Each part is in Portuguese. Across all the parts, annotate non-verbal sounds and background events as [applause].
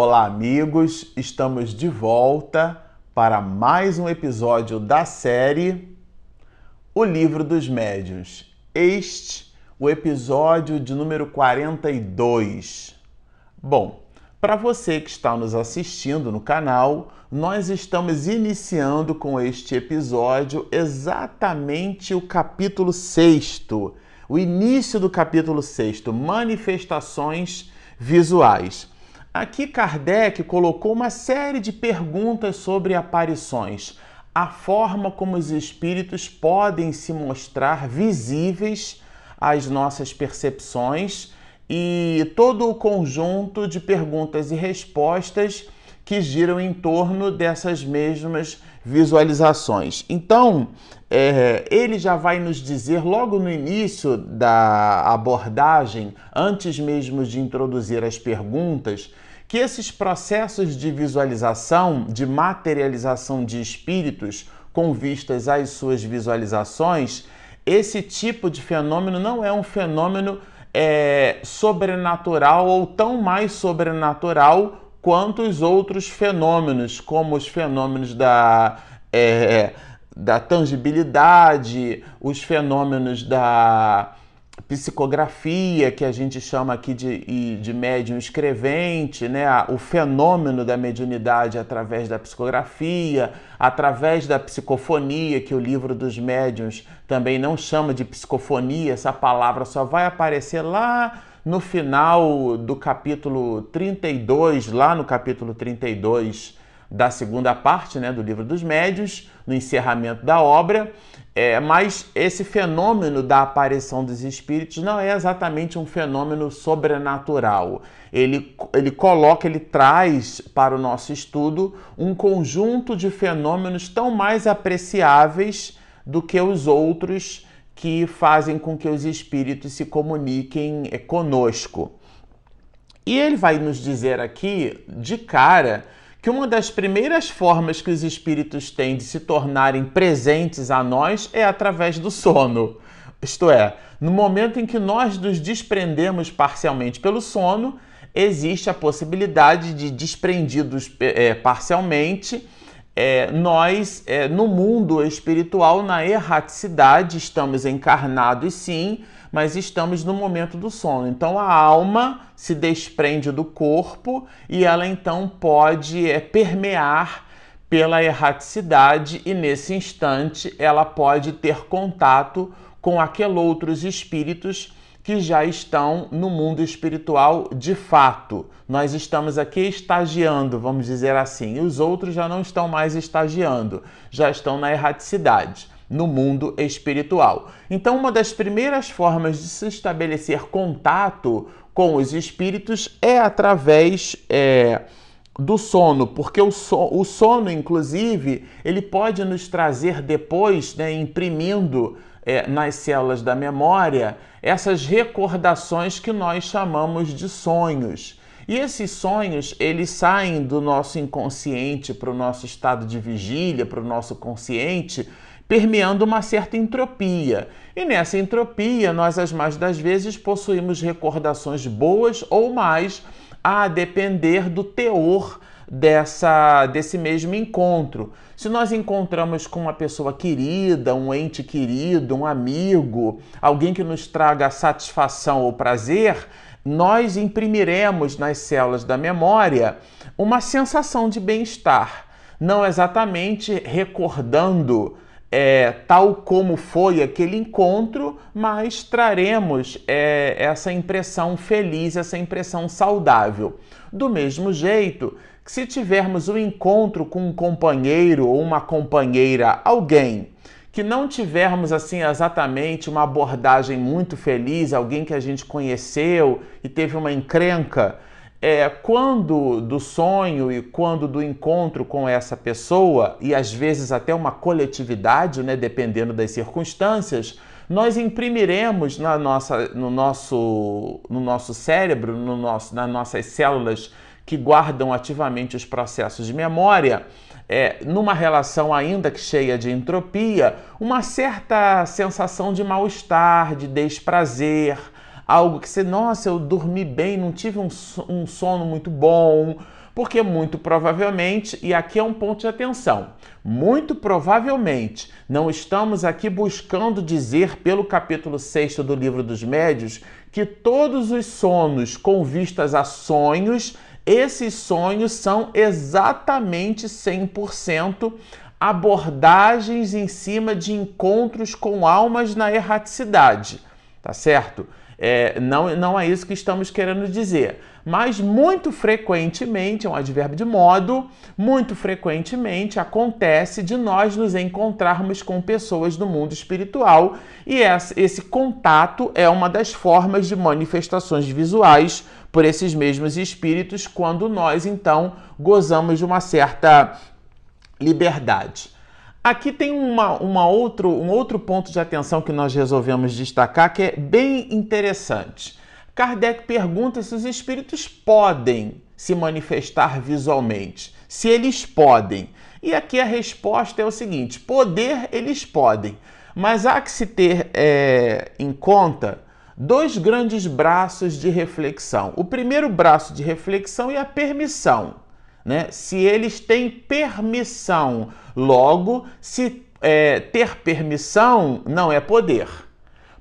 Olá, amigos! Estamos de volta para mais um episódio da série O Livro dos Médiuns. Este, o episódio de número 42. Bom, para você que está nos assistindo no canal, nós estamos iniciando com este episódio exatamente o capítulo 6, o início do capítulo 6, Manifestações Visuais. Aqui Kardec colocou uma série de perguntas sobre aparições, a forma como os espíritos podem se mostrar visíveis às nossas percepções e todo o conjunto de perguntas e respostas que giram em torno dessas mesmas visualizações. Então, é, ele já vai nos dizer logo no início da abordagem, antes mesmo de introduzir as perguntas, que esses processos de visualização, de materialização de espíritos com vistas às suas visualizações, esse tipo de fenômeno não é um fenômeno é, sobrenatural ou tão mais sobrenatural quanto os outros fenômenos, como os fenômenos da, é, da tangibilidade, os fenômenos da psicografia, que a gente chama aqui de, de médium escrevente, né? o fenômeno da mediunidade através da psicografia, através da psicofonia, que o livro dos médiuns também não chama de psicofonia, essa palavra só vai aparecer lá no final do capítulo 32, lá no capítulo 32 da segunda parte né, do livro dos médios, no encerramento da obra, é, mas esse fenômeno da aparição dos espíritos não é exatamente um fenômeno sobrenatural. Ele, ele coloca, ele traz para o nosso estudo um conjunto de fenômenos tão mais apreciáveis do que os outros que fazem com que os espíritos se comuniquem é, conosco. E ele vai nos dizer aqui, de cara, que uma das primeiras formas que os espíritos têm de se tornarem presentes a nós é através do sono. Isto é, no momento em que nós nos desprendemos parcialmente pelo sono, existe a possibilidade de, desprendidos é, parcialmente, é, nós, é, no mundo espiritual, na erraticidade, estamos encarnados sim, mas estamos no momento do sono. Então a alma se desprende do corpo e ela então pode é, permear pela erraticidade e nesse instante ela pode ter contato com aqueles outros espíritos que já estão no mundo espiritual de fato. Nós estamos aqui estagiando, vamos dizer assim, e os outros já não estão mais estagiando, já estão na erraticidade no mundo espiritual. Então, uma das primeiras formas de se estabelecer contato com os espíritos é através é, do sono, porque o, so, o sono, inclusive, ele pode nos trazer depois, né, imprimindo é, nas células da memória, essas recordações que nós chamamos de sonhos. E esses sonhos, eles saem do nosso inconsciente para o nosso estado de vigília, para o nosso consciente, permeando uma certa entropia. E nessa entropia, nós as mais das vezes possuímos recordações boas ou mais, a depender do teor dessa desse mesmo encontro. Se nós encontramos com uma pessoa querida, um ente querido, um amigo, alguém que nos traga satisfação ou prazer, nós imprimiremos nas células da memória uma sensação de bem-estar, não exatamente recordando é, tal como foi aquele encontro, mas traremos é, essa impressão feliz, essa impressão saudável. Do mesmo jeito que se tivermos um encontro com um companheiro ou uma companheira, alguém que não tivermos assim exatamente uma abordagem muito feliz, alguém que a gente conheceu e teve uma encrenca, é, quando do sonho e quando do encontro com essa pessoa, e às vezes até uma coletividade, né, dependendo das circunstâncias, nós imprimiremos na nossa, no, nosso, no nosso cérebro, no nosso, nas nossas células que guardam ativamente os processos de memória, é, numa relação ainda que cheia de entropia, uma certa sensação de mal-estar, de desprazer, algo que você, nossa, eu dormi bem, não tive um, um sono muito bom, Porque muito provavelmente, e aqui é um ponto de atenção, muito provavelmente não estamos aqui buscando dizer pelo capítulo 6 do livro dos médios que todos os sonos com vistas a sonhos, esses sonhos são exatamente 100% abordagens em cima de encontros com almas na erraticidade, tá certo? É, não, não é isso que estamos querendo dizer. Mas muito frequentemente, é um advérbio de modo, muito frequentemente acontece de nós nos encontrarmos com pessoas do mundo espiritual e esse contato é uma das formas de manifestações visuais por esses mesmos espíritos quando nós então gozamos de uma certa liberdade. Aqui tem uma, uma outro, um outro ponto de atenção que nós resolvemos destacar que é bem interessante. Kardec pergunta se os espíritos podem se manifestar visualmente. Se eles podem. E aqui a resposta é o seguinte: poder eles podem, mas há que se ter é, em conta dois grandes braços de reflexão. O primeiro braço de reflexão é a permissão né? Se eles têm permissão, logo, se é, ter permissão não é poder.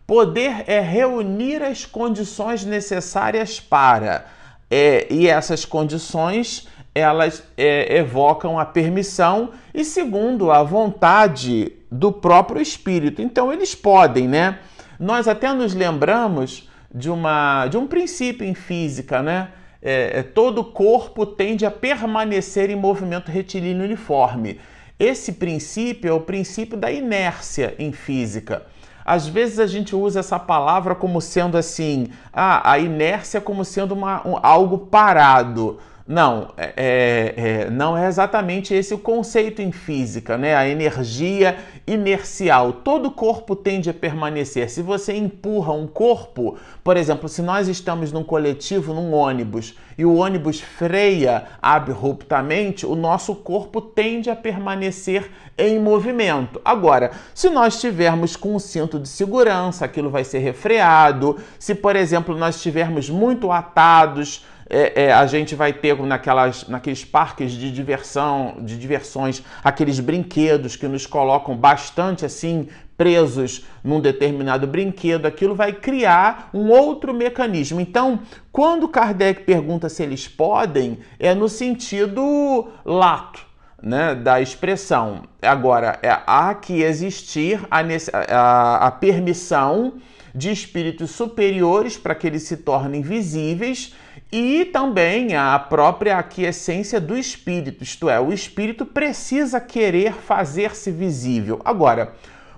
Poder é reunir as condições necessárias para, é, e essas condições elas é, evocam a permissão e segundo a vontade do próprio espírito. Então eles podem, né? Nós até nos lembramos de uma de um princípio em física, né? é, é, todo corpo tende a permanecer em movimento retilíneo uniforme. Esse princípio é o princípio da inércia em física. Às vezes a gente usa essa palavra como sendo assim, ah, a inércia como sendo uma, um, algo parado. Não, é, é, é, não é exatamente esse o conceito em física, né? A energia inercial. Todo corpo tende a permanecer. Se você empurra um corpo, por exemplo, se nós estamos num coletivo, num ônibus, e o ônibus freia abruptamente, o nosso corpo tende a permanecer em movimento. Agora, se nós estivermos com um cinto de segurança, aquilo vai ser refreado. Se, por exemplo, nós estivermos muito atados, é, é, a gente vai ter naquelas, naqueles parques de diversão, de diversões, aqueles brinquedos que nos colocam bastante assim presos num determinado brinquedo, aquilo vai criar um outro mecanismo. Então, quando Kardec pergunta se eles podem, é no sentido lato. Né, da expressão. Agora, é, há que existir a, a, a permissão de espíritos superiores para que eles se tornem visíveis e também a própria aquiescência do espírito, isto é, o espírito precisa querer fazer-se visível. Agora,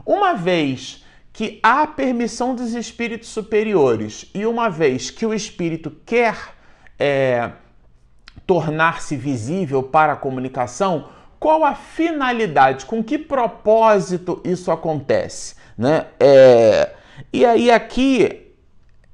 uma vez que há permissão dos espíritos superiores e uma vez que o espírito quer é, tornar-se visível para a comunicação, qual a finalidade, com que propósito isso acontece? Né? É, e aí aqui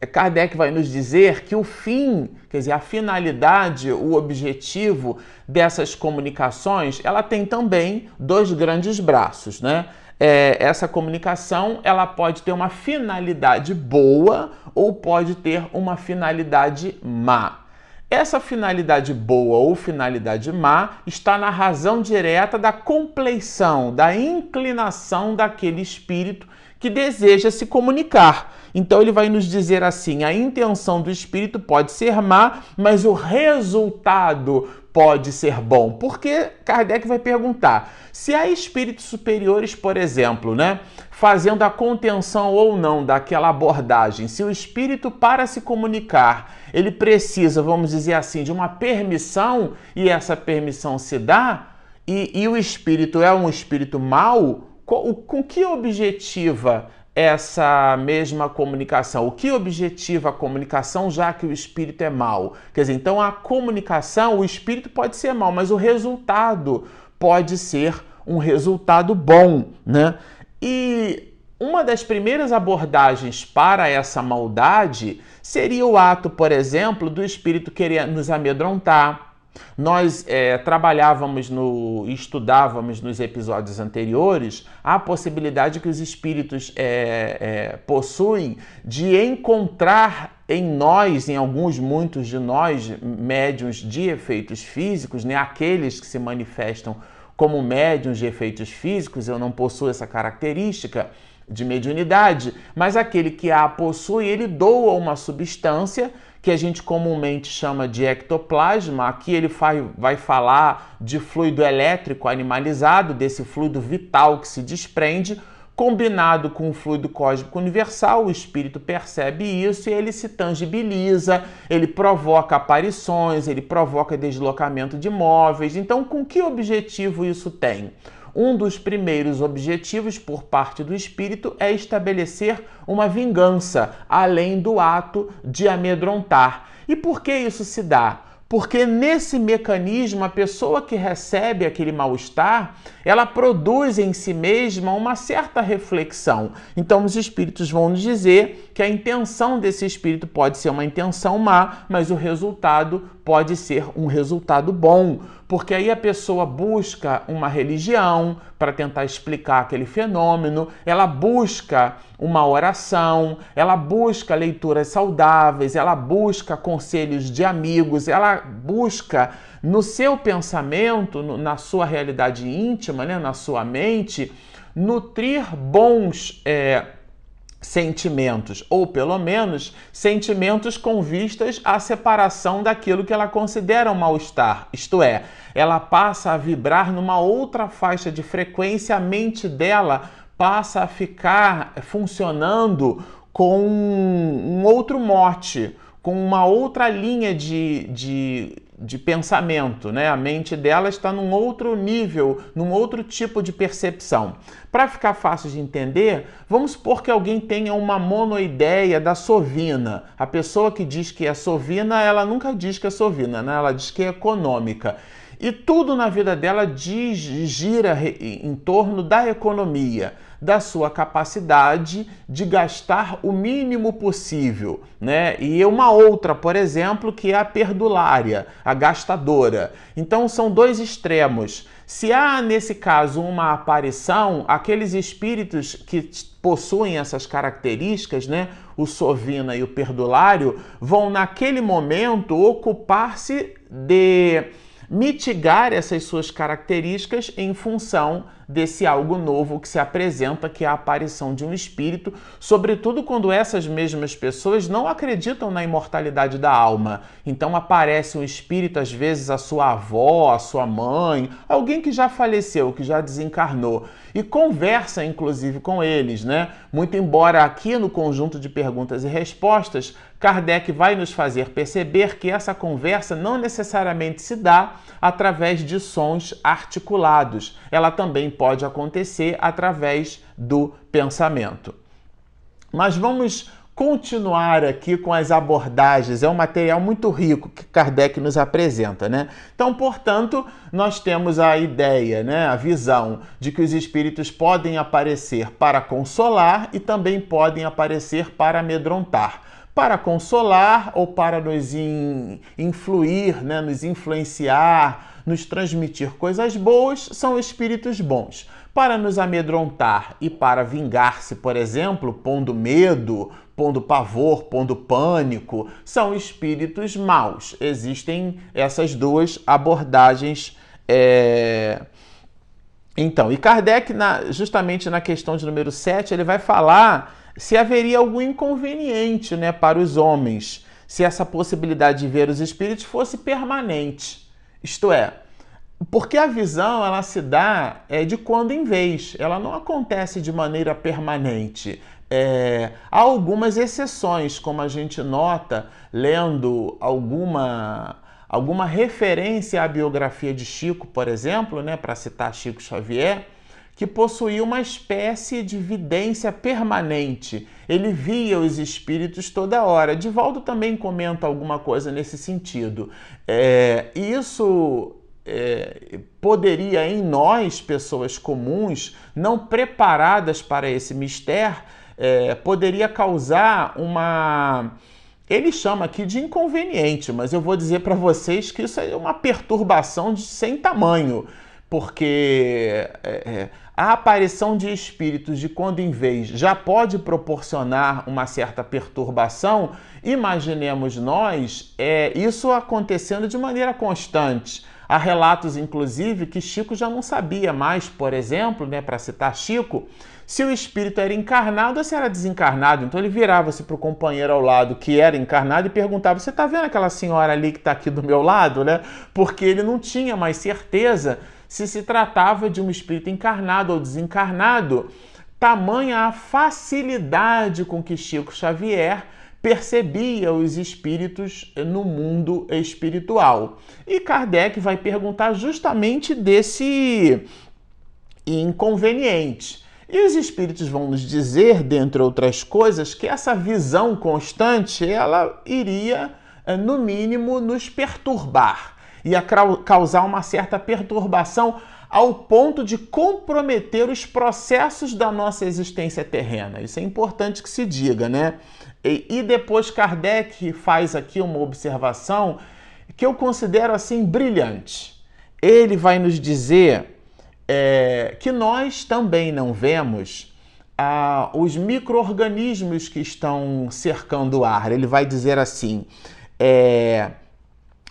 Kardec vai nos dizer que o fim, quer dizer, a finalidade, o objetivo dessas comunicações, ela tem também dois grandes braços, né? É, essa comunicação ela pode ter uma finalidade boa ou pode ter uma finalidade má. Essa finalidade boa ou finalidade má está na razão direta da compleição, da inclinação daquele espírito que deseja se comunicar. Então ele vai nos dizer assim: a intenção do espírito pode ser má, mas o resultado pode ser bom. Porque Kardec vai perguntar: se há espíritos superiores, por exemplo, né, fazendo a contenção ou não daquela abordagem, se o espírito para se comunicar, ele precisa, vamos dizer assim, de uma permissão e essa permissão se dá, e, e o espírito é um espírito mau, com, que objetiva essa mesma comunicação? O que objetiva a comunicação, já que o espírito é mal? Quer dizer, então a comunicação, o espírito pode ser mal, mas o resultado pode ser um resultado bom, né? E uma das primeiras abordagens para essa maldade seria o ato, por exemplo, do espírito querer nos amedrontar, nós é, trabalhávamos no, estudávamos nos episódios anteriores a possibilidade que os espíritos é, é, possuem de encontrar em nós, em alguns, muitos de nós, médiums de efeitos físicos, né, aqueles que se manifestam como médiums de efeitos físicos, eu não possuo essa característica de mediunidade, mas aquele que a possui, ele doa uma substância que a gente comumente chama de ectoplasma. Aqui ele vai falar de fluido elétrico animalizado, desse fluido vital que se desprende Combinado com o fluido cósmico universal, o espírito percebe isso e ele se tangibiliza, ele provoca aparições, ele provoca deslocamento de móveis. Então, com que objetivo isso tem? Um dos primeiros objetivos por parte do espírito é estabelecer uma vingança, além do ato de amedrontar. E por que isso se dá? Porque nesse mecanismo, a pessoa que recebe aquele mal-estar, ela produz em si mesma uma certa reflexão. Então, os espíritos vão nos dizer que a intenção desse espírito pode ser uma intenção má, mas o resultado pode ser um resultado bom, porque aí a pessoa busca uma religião para tentar explicar aquele fenômeno, ela busca uma oração, ela busca leituras saudáveis, ela busca conselhos de amigos, ela busca no seu pensamento, na sua realidade íntima, né, na sua mente, nutrir bons. É, sentimentos, ou pelo menos sentimentos com vistas à separação daquilo que ela considera um mal-estar. Isto é, ela passa a vibrar numa outra faixa de frequência, a mente dela passa a ficar funcionando com um outro mote, com uma outra linha de, de de pensamento, né? A mente dela está num outro nível, num outro tipo de percepção. Para ficar fácil de entender, vamos supor que alguém tenha uma monoideia da sovina. A pessoa que diz que é sovina, ela nunca diz que é sovina, né? Ela diz que é econômica. E tudo na vida dela diz, gira em torno da economia da sua capacidade de gastar o mínimo possível, né? E uma outra, por exemplo, que é a perdulária, a gastadora. Então são dois extremos. Se há nesse caso uma aparição, aqueles espíritos que possuem essas características, né, o sovina e o perdulário, vão naquele momento ocupar-se de mitigar essas suas características em função desse algo novo que se apresenta, que é a aparição de um espírito, sobretudo quando essas mesmas pessoas não acreditam na imortalidade da alma. Então aparece um espírito, às vezes a sua avó, a sua mãe, alguém que já faleceu, que já desencarnou, e conversa inclusive com eles, né? Muito embora aqui no conjunto de perguntas e respostas, Kardec vai nos fazer perceber que essa conversa não necessariamente se dá através de sons articulados. Ela também pode acontecer através do pensamento. Mas vamos continuar aqui com as abordagens. É um material muito rico que Kardec nos apresenta, né? Então, portanto, nós temos a ideia, né, a visão de que os espíritos podem aparecer para consolar e também podem aparecer para amedrontar. Para consolar ou para nos in, influir, né, nos influenciar, nos transmitir coisas boas são espíritos bons. Para nos amedrontar e para vingar-se, por exemplo, pondo medo, pondo pavor, pondo pânico, são espíritos maus. Existem essas duas abordagens. É... Então, e Kardec, na, justamente na questão de número 7, ele vai falar se haveria algum inconveniente né, para os homens, se essa possibilidade de ver os espíritos fosse permanente. Isto é, porque a visão ela se dá é, de quando em vez, ela não acontece de maneira permanente. É, há algumas exceções, como a gente nota lendo alguma, alguma referência à biografia de Chico, por exemplo, né, para citar Chico Xavier, que possuía uma espécie de vidência permanente. Ele via os espíritos toda hora. Divaldo também comenta alguma coisa nesse sentido. É, isso é, poderia em nós, pessoas comuns, não preparadas para esse mistério, é, poderia causar uma. Ele chama aqui de inconveniente, mas eu vou dizer para vocês que isso é uma perturbação de sem tamanho porque é, é, a aparição de espíritos de quando em vez já pode proporcionar uma certa perturbação. Imaginemos nós é, isso acontecendo de maneira constante. Há relatos, inclusive, que Chico já não sabia mais, por exemplo, né, para citar Chico, se o espírito era encarnado ou se era desencarnado. Então ele virava-se para o companheiro ao lado que era encarnado e perguntava: Você está vendo aquela senhora ali que está aqui do meu lado? Né? Porque ele não tinha mais certeza se se tratava de um espírito encarnado ou desencarnado. Tamanha a facilidade com que Chico Xavier percebia os espíritos no mundo espiritual. E Kardec vai perguntar justamente desse inconveniente. E os espíritos vão nos dizer, dentre outras coisas, que essa visão constante ela iria, eh, no mínimo, nos perturbar, ia causar uma certa perturbação ao ponto de comprometer os processos da nossa existência terrena. Isso é importante que se diga, né? E, e depois Kardec faz aqui uma observação que eu considero assim brilhante. Ele vai nos dizer é, que nós também não vemos ah, os micro-organismos que estão cercando o ar. Ele vai dizer assim: é,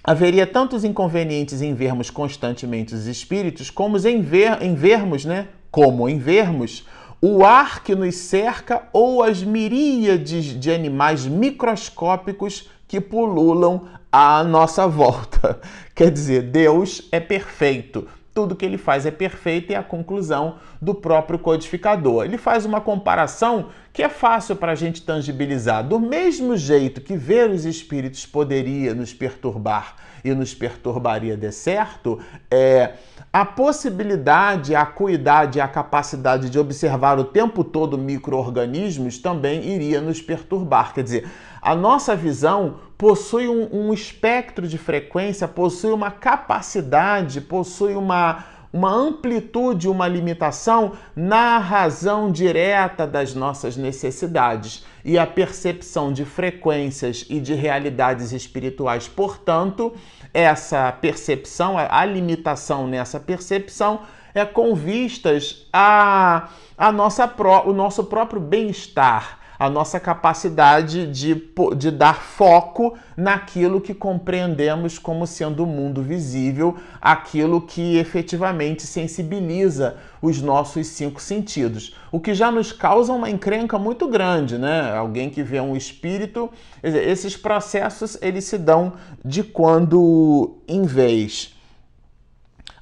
haveria tantos inconvenientes em vermos constantemente os espíritos, como em, ver, em vermos, né? Como em vermos o ar que nos cerca ou as miríades de animais microscópicos que pululam à nossa [laughs] volta. Quer dizer, Deus é perfeito tudo que ele faz é perfeito e é a conclusão do próprio codificador. Ele faz uma comparação que é fácil para a gente tangibilizar. Do mesmo jeito que ver os espíritos poderia nos perturbar e nos perturbaria de certo, é, a possibilidade, a acuidade e a capacidade de observar o tempo todo micro-organismos também iria nos perturbar. Quer dizer, a nossa visão possui um, um espectro de frequência, possui uma capacidade, possui uma, uma amplitude, uma limitação na razão direta das nossas necessidades e a percepção de frequências e de realidades espirituais. Portanto, essa percepção, a limitação nessa percepção é com vistas a, a nossa, o nosso próprio bem-estar a nossa capacidade de, de dar foco naquilo que compreendemos como sendo o mundo visível, aquilo que efetivamente sensibiliza os nossos cinco sentidos. O que já nos causa uma encrenca muito grande, né? Alguém que vê um espírito, esses processos eles se dão de quando em vez.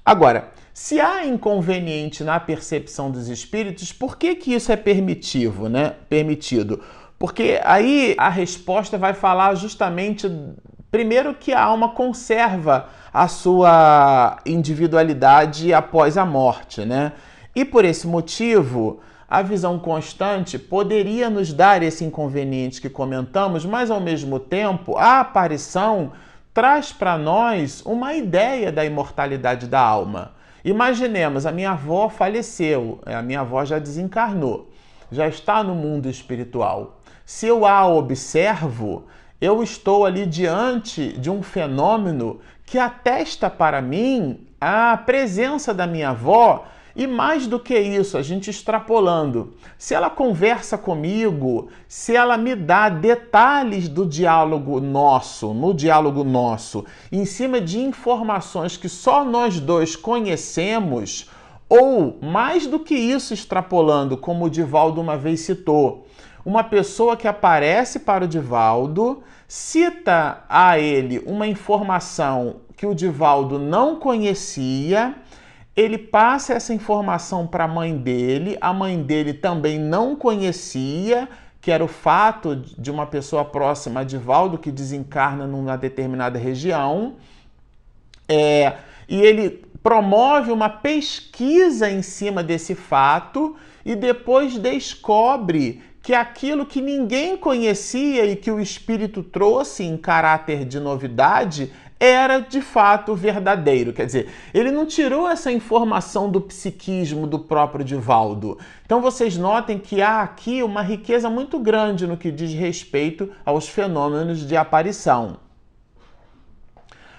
Agora, se há inconveniente na percepção dos espíritos, por que, que isso é permitivo, né? Permitido? Porque aí a resposta vai falar justamente primeiro que a alma conserva a sua individualidade após a morte, né? E por esse motivo, a visão constante poderia nos dar esse inconveniente que comentamos, mas ao mesmo tempo, a aparição traz para nós uma ideia da imortalidade da alma. Imaginemos, a minha avó faleceu, a minha avó já desencarnou, já está no mundo espiritual. Se eu a observo, eu estou ali diante de um fenômeno que atesta para mim a presença da minha avó e mais do que isso, a gente extrapolando, se ela conversa comigo, se ela me dá detalhes do diálogo nosso, no diálogo nosso, em cima de informações que só nós dois conhecemos, ou mais do que isso, extrapolando, como o Divaldo uma vez citou, uma pessoa que aparece para o Divaldo, cita a ele uma informação que o Divaldo não conhecia ele passa essa informação para a mãe dele, a mãe dele também não conhecia, que era o fato de uma pessoa próxima de Valdo que desencarna numa determinada região. É, e ele promove uma pesquisa em cima desse fato e depois descobre que aquilo que ninguém conhecia e que o espírito trouxe em caráter de novidade era de fato verdadeiro. Quer dizer, ele não tirou essa informação do psiquismo do próprio Divaldo. Então vocês notem que há aqui uma riqueza muito grande no que diz respeito aos fenômenos de aparição.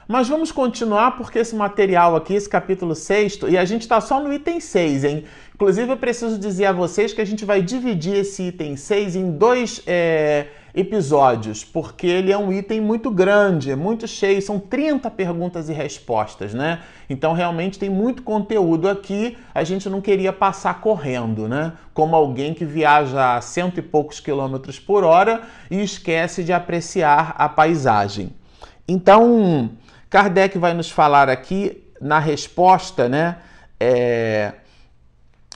Mas vamos continuar porque esse material aqui, esse capítulo 6, e a gente está só no item 6, hein? Inclusive, eu preciso dizer a vocês que a gente vai dividir esse item 6 em dois é, episódios, porque ele é um item muito grande, é muito cheio, são 30 perguntas e respostas, né? Então, realmente tem muito conteúdo aqui, a gente não queria passar correndo, né? Como alguém que viaja a cento e poucos quilômetros por hora e esquece de apreciar a paisagem. Então, Kardec vai nos falar aqui na resposta, né? É,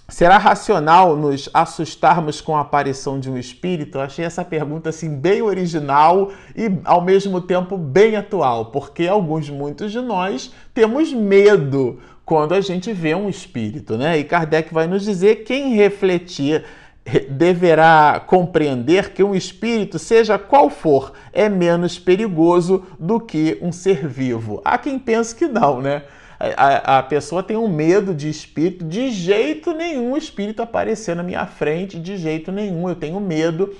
Será racional nos assustarmos com a aparição de um espírito? Eu achei essa pergunta assim bem original e ao mesmo tempo bem atual, porque alguns, muitos de nós temos medo quando a gente vê um espírito, né? E Kardec vai nos dizer quem refletir deverá compreender que um espírito, seja qual for, é menos perigoso do que um ser vivo. Há quem pense que não, né? A, pessoa tem um medo de espírito, de jeito nenhum espírito aparecer na minha frente, de jeito nenhum, eu tenho medo.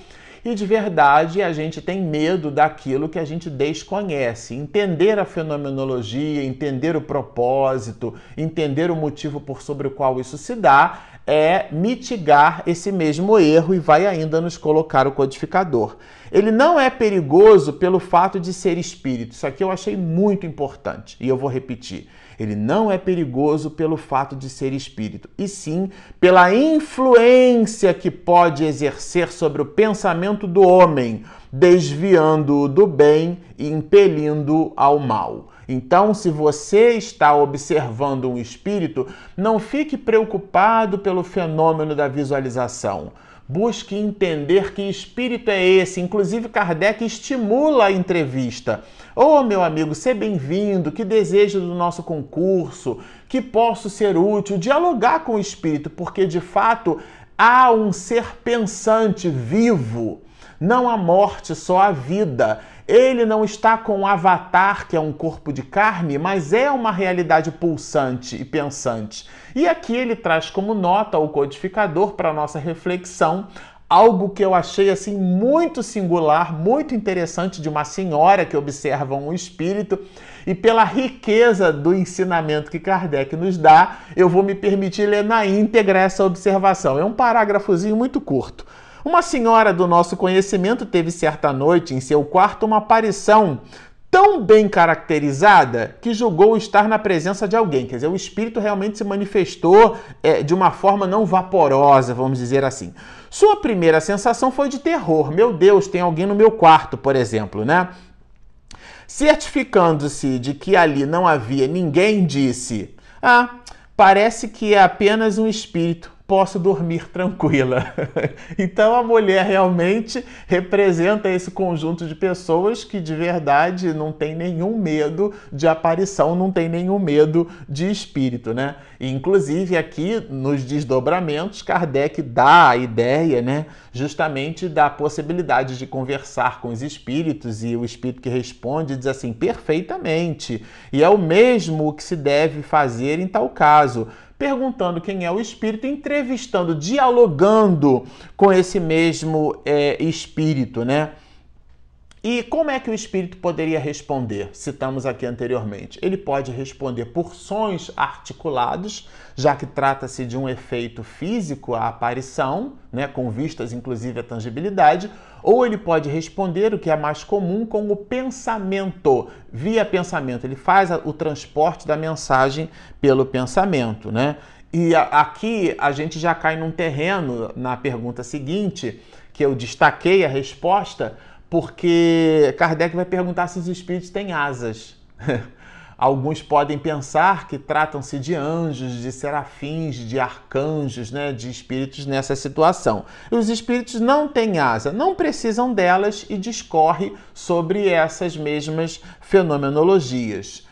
E de verdade a gente tem medo daquilo que a gente desconhece. Entender a fenomenologia, entender o propósito, entender o motivo por sobre o qual isso se dá, é mitigar esse mesmo erro e vai ainda nos colocar o codificador. Ele não é perigoso pelo fato de ser espírito. Isso aqui eu achei muito importante e eu vou repetir. Ele não é perigoso pelo fato de ser espírito, e sim pela influência que pode exercer sobre o pensamento do homem, desviando-o do bem e impelindo ao mal. Então, se você está observando um espírito, não fique preocupado pelo fenômeno da visualização. Busque entender que espírito é esse. Inclusive, Kardec estimula a entrevista. Ô oh, meu amigo, seja bem-vindo, que desejo do nosso concurso, que posso ser útil, dialogar com o espírito, porque de fato há um ser pensante vivo. Não a morte, só a vida. Ele não está com o avatar, que é um corpo de carne, mas é uma realidade pulsante e pensante. E aqui ele traz como nota o codificador para nossa reflexão algo que eu achei assim muito singular, muito interessante de uma senhora que observa um espírito e pela riqueza do ensinamento que Kardec nos dá, eu vou me permitir ler na íntegra essa observação. É um parágrafozinho muito curto. Uma senhora do nosso conhecimento teve certa noite em seu quarto uma aparição tão bem caracterizada que julgou estar na presença de alguém. Quer dizer, o espírito realmente se manifestou é, de uma forma não vaporosa, vamos dizer assim. Sua primeira sensação foi de terror. Meu Deus, tem alguém no meu quarto, por exemplo, né? Certificando-se de que ali não havia ninguém, disse: Ah, parece que é apenas um espírito posso dormir tranquila. [laughs] então a mulher realmente representa esse conjunto de pessoas que de verdade não tem nenhum medo de aparição, não tem nenhum medo de espírito, né? Inclusive aqui nos desdobramentos Kardec dá a ideia, né, justamente da possibilidade de conversar com os espíritos e o espírito que responde diz assim perfeitamente. E é o mesmo que se deve fazer em tal caso perguntando quem é o espírito, entrevistando, dialogando com esse mesmo é, espírito, né? E como é que o espírito poderia responder? Citamos aqui anteriormente. Ele pode responder por sons articulados, já que trata-se de um efeito físico, a aparição, né, com vistas inclusive à tangibilidade, ou ele pode responder o que é mais comum com o pensamento, via pensamento. Ele faz o transporte da mensagem pelo pensamento, né? E aqui a gente já cai num terreno na pergunta seguinte, que eu destaquei a resposta, porque Kardec vai perguntar se os espíritos têm asas. [laughs] Alguns podem pensar que tratam-se de anjos, de serafins, de arcanjos, né, de espíritos nessa situação. Os espíritos não têm asa, não precisam delas e discorre sobre essas mesmas fenomenologias.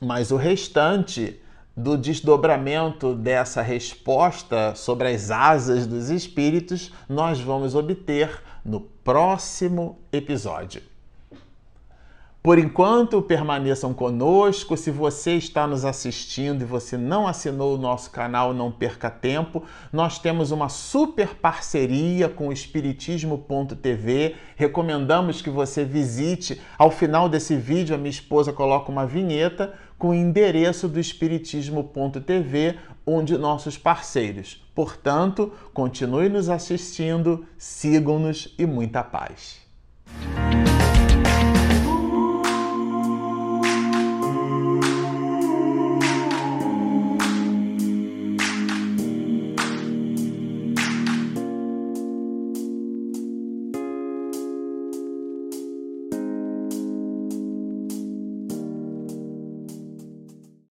Mas o restante do desdobramento dessa resposta sobre as asas dos espíritos nós vamos obter no próximo episódio. Por enquanto, permaneçam conosco. Se você está nos assistindo e você não assinou o nosso canal, não perca tempo. Nós temos uma super parceria com o Espiritismo.tv. Recomendamos que você visite. Ao final desse vídeo, a minha esposa coloca uma vinheta com o endereço do Espiritismo.tv, um de nossos parceiros. Portanto, continue nos assistindo, sigam-nos e muita paz.